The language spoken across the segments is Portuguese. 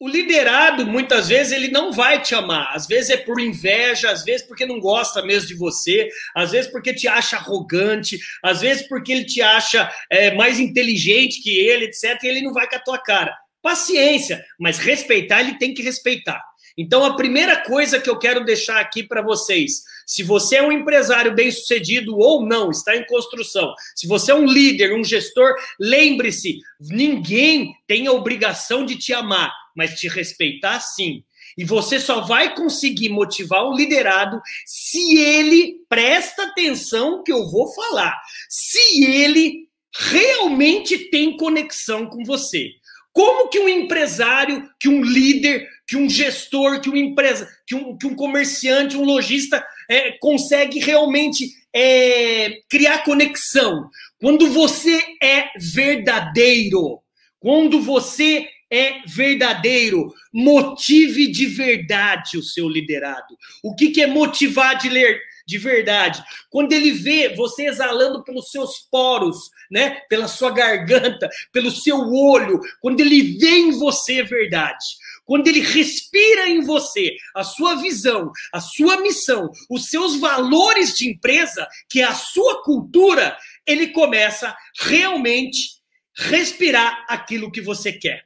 o liderado, muitas vezes, ele não vai te amar. Às vezes é por inveja, às vezes porque não gosta mesmo de você, às vezes porque te acha arrogante, às vezes porque ele te acha é, mais inteligente que ele, etc. E ele não vai com a tua cara. Paciência, mas respeitar, ele tem que respeitar. Então, a primeira coisa que eu quero deixar aqui para vocês, se você é um empresário bem-sucedido ou não, está em construção, se você é um líder, um gestor, lembre-se, ninguém tem a obrigação de te amar, mas te respeitar sim. E você só vai conseguir motivar o liderado se ele presta atenção que eu vou falar, se ele realmente tem conexão com você. Como que um empresário, que um líder, que um gestor, que uma empresa, que um, que um comerciante, um lojista é, consegue realmente é, criar conexão? Quando você é verdadeiro, quando você é verdadeiro, motive de verdade o seu liderado. O que, que é motivar de ler? De verdade. Quando ele vê você exalando pelos seus poros, né, pela sua garganta, pelo seu olho, quando ele vê em você verdade, quando ele respira em você a sua visão, a sua missão, os seus valores de empresa, que é a sua cultura, ele começa realmente respirar aquilo que você quer.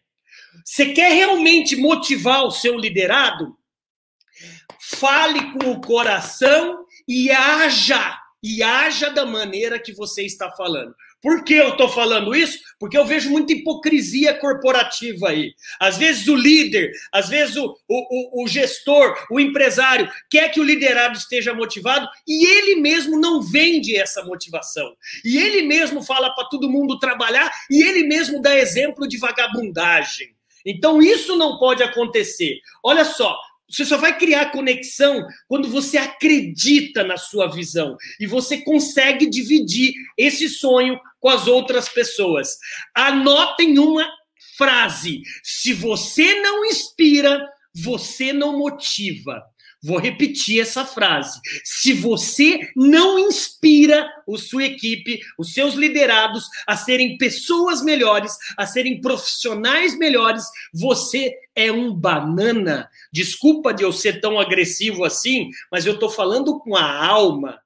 Você quer realmente motivar o seu liderado? Fale com o coração e haja, e haja da maneira que você está falando. Por que eu estou falando isso? Porque eu vejo muita hipocrisia corporativa aí. Às vezes o líder, às vezes o, o, o, gestor, o empresário quer que o liderado esteja motivado e ele mesmo não vende essa motivação. E ele mesmo fala para todo mundo trabalhar e ele mesmo dá exemplo de vagabundagem. Então isso não pode acontecer. Olha só, você só vai criar conexão quando você acredita na sua visão e você consegue dividir esse sonho com as outras pessoas. Anotem uma frase: se você não inspira, você não motiva. Vou repetir essa frase. Se você não inspira a sua equipe, os seus liderados a serem pessoas melhores, a serem profissionais melhores, você é um banana. Desculpa de eu ser tão agressivo assim, mas eu estou falando com a alma.